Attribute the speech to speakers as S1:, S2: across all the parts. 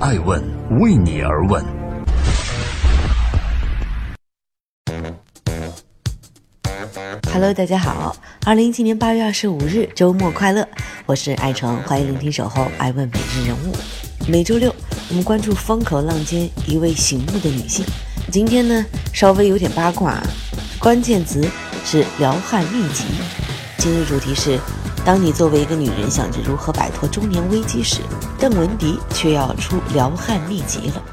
S1: 爱问为你而问。
S2: Hello，大家好，二零一七年八月二十五日，周末快乐，我是爱成，欢迎聆听守候爱问每日人物。每周六，我们关注风口浪尖一位醒目的女性。今天呢，稍微有点八卦，关键词是撩汉秘籍。今日主题是：当你作为一个女人想着如何摆脱中年危机时，邓文迪却要出撩汉秘籍了。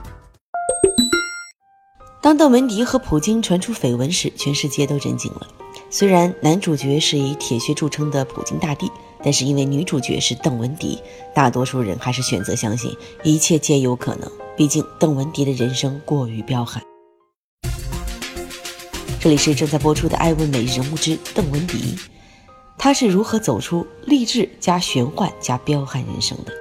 S2: 当邓文迪和普京传出绯闻时，全世界都震惊了。虽然男主角是以铁血著称的普京大帝，但是因为女主角是邓文迪，大多数人还是选择相信一切皆有可能。毕竟邓文迪的人生过于彪悍。这里是正在播出的《爱问每日人物之邓文迪》，她是如何走出励志加玄幻加彪悍人生的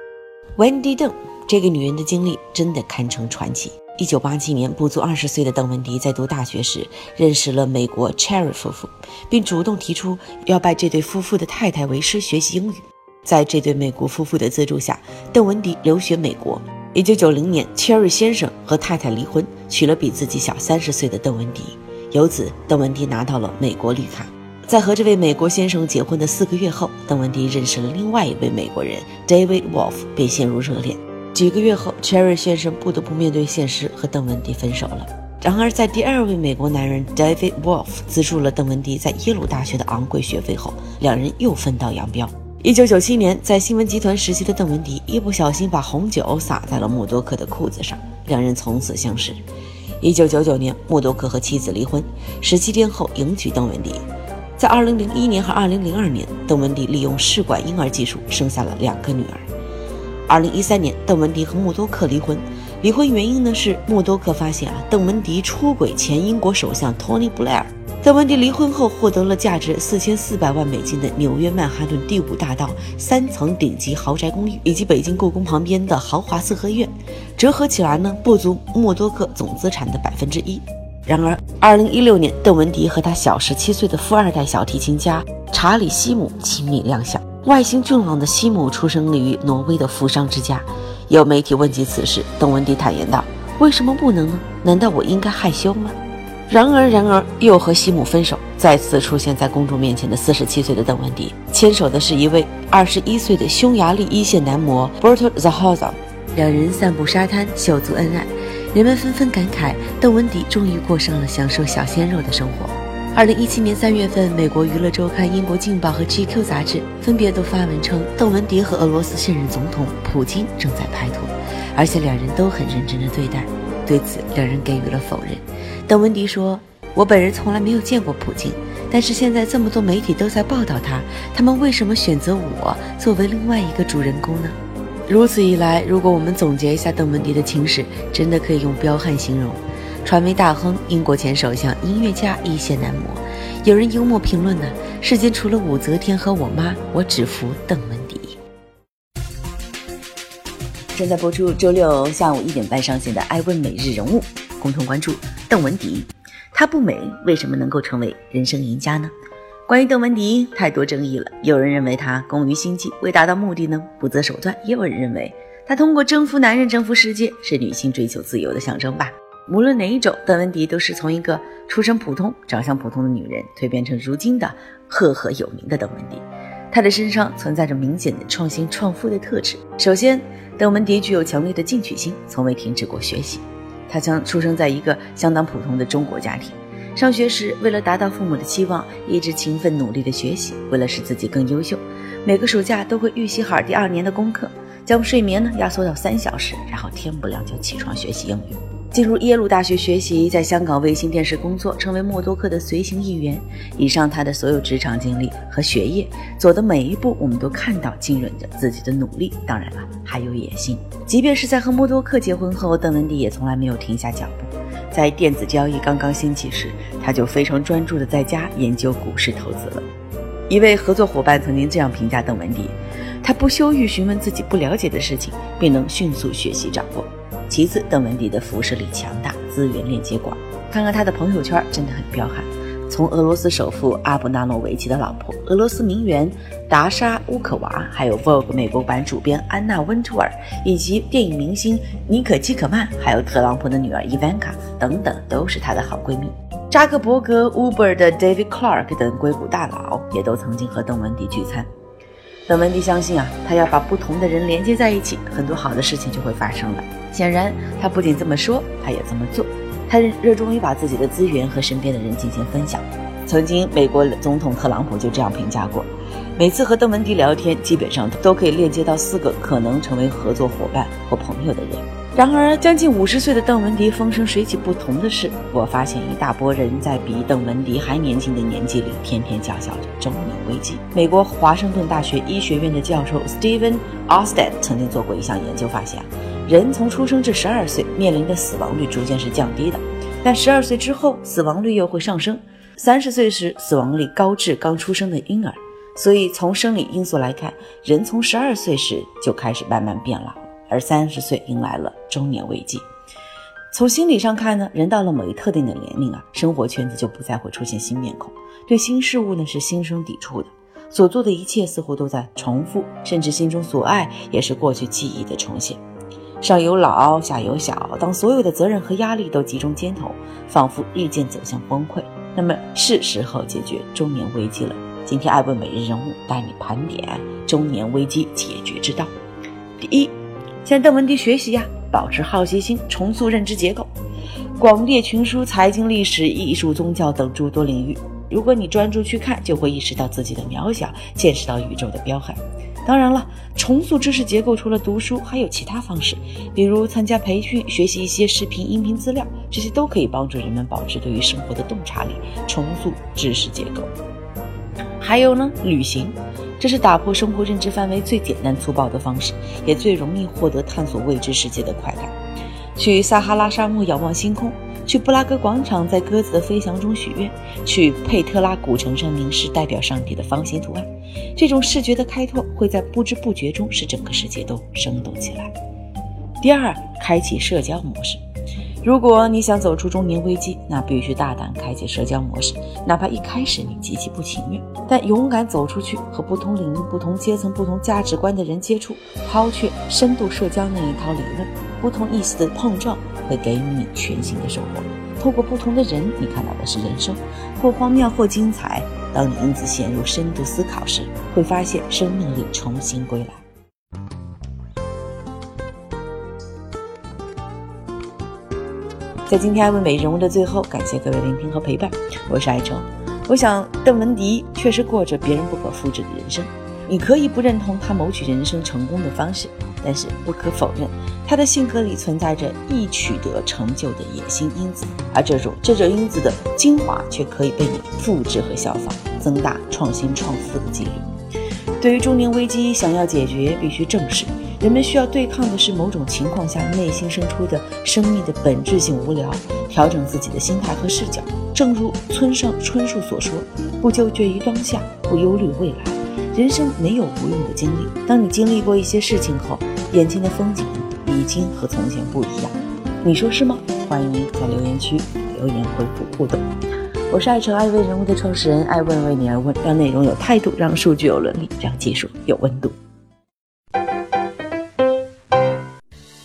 S2: ？Wendy 邓这个女人的经历真的堪称传奇。一九八七年，不足二十岁的邓文迪在读大学时认识了美国 Cherry 夫妇，并主动提出要拜这对夫妇的太太为师学习英语。在这对美国夫妇的资助下，邓文迪留学美国。一九九零年，Cherry 先生和太太离婚，娶了比自己小三十岁的邓文迪。由此，邓文迪拿到了美国绿卡。在和这位美国先生结婚的四个月后，邓文迪认识了另外一位美国人 David Wolf，被陷入热恋。几个月后，Cherry 先生不得不面对现实，和邓文迪分手了。然而，在第二位美国男人 David Wolf 资助了邓文迪在耶鲁大学的昂贵学费后，两人又分道扬镳。一九九七年，在新闻集团实习的邓文迪一不小心把红酒洒在了默多克的裤子上，两人从此相识。一九九九年，默多克和妻子离婚，十七天后迎娶邓文迪。在二零零一年和二零零二年，邓文迪利用试管婴儿技术生下了两个女儿。二零一三年，邓文迪和默多克离婚。离婚原因呢是默多克发现啊，邓文迪出轨前英国首相托尼·布莱尔。邓文迪离婚后获得了价值四千四百万美金的纽约曼哈顿第五大道三层顶级豪宅公寓，以及北京故宫旁边的豪华四合院，折合起来呢不足默多克总资产的百分之一。然而，二零一六年，邓文迪和他小十七岁的富二代小提琴家查理·西姆亲密亮相。外形俊朗的西姆出生于挪威的富商之家。有媒体问及此事，邓文迪坦言道：“为什么不能呢？难道我应该害羞吗？”然而，然而又和西姆分手，再次出现在公众面前的四十七岁的邓文迪，牵手的是一位二十一岁的匈牙利一线男模 Berto Zahoza。两人散步沙滩，秀足恩爱，人们纷纷感慨：邓文迪终于过上了享受小鲜肉的生活。二零一七年三月份，美国娱乐周刊、英国镜报和 GQ 杂志分别都发文称，邓文迪和俄罗斯现任总统普京正在拍拖，而且两人都很认真的对待。对此，两人给予了否认。邓文迪说：“我本人从来没有见过普京，但是现在这么多媒体都在报道他，他们为什么选择我作为另外一个主人公呢？”如此一来，如果我们总结一下邓文迪的情史，真的可以用彪悍形容。传媒大亨、英国前首相、音乐家、一线男模，有人幽默评论呢：“世间除了武则天和我妈，我只服邓文迪。”正在播出周六下午一点半上线的《爱问每日人物》，共同关注邓文迪。她不美，为什么能够成为人生赢家呢？关于邓文迪，太多争议了。有人认为她工于心计，为达到目的呢不择手段；也有人认为她通过征服男人征服世界，是女性追求自由的象征吧。无论哪一种，邓文迪都是从一个出身普通、长相普通的女人蜕变成如今的赫赫有名的邓文迪。她的身上存在着明显的创新创富的特质。首先，邓文迪具有强烈的进取心，从未停止过学习。她将出生在一个相当普通的中国家庭，上学时为了达到父母的期望，一直勤奋努力的学习。为了使自己更优秀，每个暑假都会预习好第二年的功课，将睡眠呢压缩到三小时，然后天不亮就起床学习英语。进入耶鲁大学学习，在香港卫星电视工作，成为默多克的随行议员。以上他的所有职场经历和学业走的每一步，我们都看到浸润着自己的努力。当然了，还有野心。即便是在和默多克结婚后，邓文迪也从来没有停下脚步。在电子交易刚刚兴起时，他就非常专注的在家研究股市投资了。一位合作伙伴曾经这样评价邓文迪：他不羞于询问自己不了解的事情，并能迅速学习掌握。其次，邓文迪的辐射力强大，资源链接广。看看他的朋友圈，真的很彪悍。从俄罗斯首富阿布纳诺维奇的老婆、俄罗斯名媛达莎乌克娃，还有 Vogue 美国版主编安娜温图尔，以及电影明星尼可基可曼，还有特朗普的女儿伊万卡等等，都是她的好闺蜜。扎克伯格、Uber 的 David Clark 等硅谷大佬也都曾经和邓文迪聚餐。邓文迪相信啊，他要把不同的人连接在一起，很多好的事情就会发生了。显然，他不仅这么说，他也这么做。他热衷于把自己的资源和身边的人进行分享。曾经，美国总统特朗普就这样评价过：每次和邓文迪聊天，基本上都可以链接到四个可能成为合作伙伴或朋友的人。然而，将近五十岁的邓文迪风生水起。不同的是，我发现一大波人在比邓文迪还年轻的年纪里，天天叫嚣着中年危机。美国华盛顿大学医学院的教授 Steven Ostead 曾经做过一项研究，发现，人从出生至十二岁面临的死亡率逐渐是降低的，但十二岁之后死亡率又会上升。三十岁时死亡率高至刚出生的婴儿。所以，从生理因素来看，人从十二岁时就开始慢慢变老。而三十岁迎来了中年危机。从心理上看呢，人到了某一特定的年龄啊，生活圈子就不再会出现新面孔，对新事物呢是心生抵触的，所做的一切似乎都在重复，甚至心中所爱也是过去记忆的重现。上有老，下有小，当所有的责任和压力都集中肩头，仿佛日渐走向崩溃，那么是时候解决中年危机了。今天爱问每日人物带你盘点中年危机解决之道。第一。向邓文迪学习呀，保持好奇心，重塑认知结构。广列群书，财经、历史、艺术、宗教等诸多领域，如果你专注去看，就会意识到自己的渺小，见识到宇宙的彪悍。当然了，重塑知识结构除了读书，还有其他方式，比如参加培训，学习一些视频、音频资料，这些都可以帮助人们保持对于生活的洞察力，重塑知识结构。还有呢，旅行。这是打破生活认知范围最简单粗暴的方式，也最容易获得探索未知世界的快感。去撒哈拉沙漠仰望星空，去布拉格广场在鸽子的飞翔中许愿，去佩特拉古城上凝视代表上帝的方形图案。这种视觉的开拓会在不知不觉中使整个世界都生动起来。第二，开启社交模式。如果你想走出中年危机，那必须大胆开启社交模式，哪怕一开始你极其不情愿，但勇敢走出去，和不同领域、不同阶层、不同价值观的人接触，抛却深度社交那一套理论，不同意思的碰撞会给予你全新的收获。透过不同的人，你看到的是人生，或荒谬或精彩。当你因此陷入深度思考时，会发现生命力重新归来。在今天爱问美人物的最后，感谢各位聆听和陪伴，我是爱愁。我想邓文迪确实过着别人不可复制的人生，你可以不认同他谋取人生成功的方式，但是不可否认，他的性格里存在着易取得成就的野心因子，而这种这种因子的精华却可以被你复制和效仿，增大创新创富的几率。对于中年危机，想要解决，必须正视。人们需要对抗的是某种情况下内心生出的生命的本质性无聊，调整自己的心态和视角。正如村上春树所说：“不纠结于当下，不忧虑未来。人生没有无用的经历。当你经历过一些事情后，眼前的风景已经和从前不一样。你说是吗？欢迎在留言区留言回复互动。我是爱成爱问人物的创始人，爱问为你而问，让内容有态度，让数据有伦理，让技术有温度。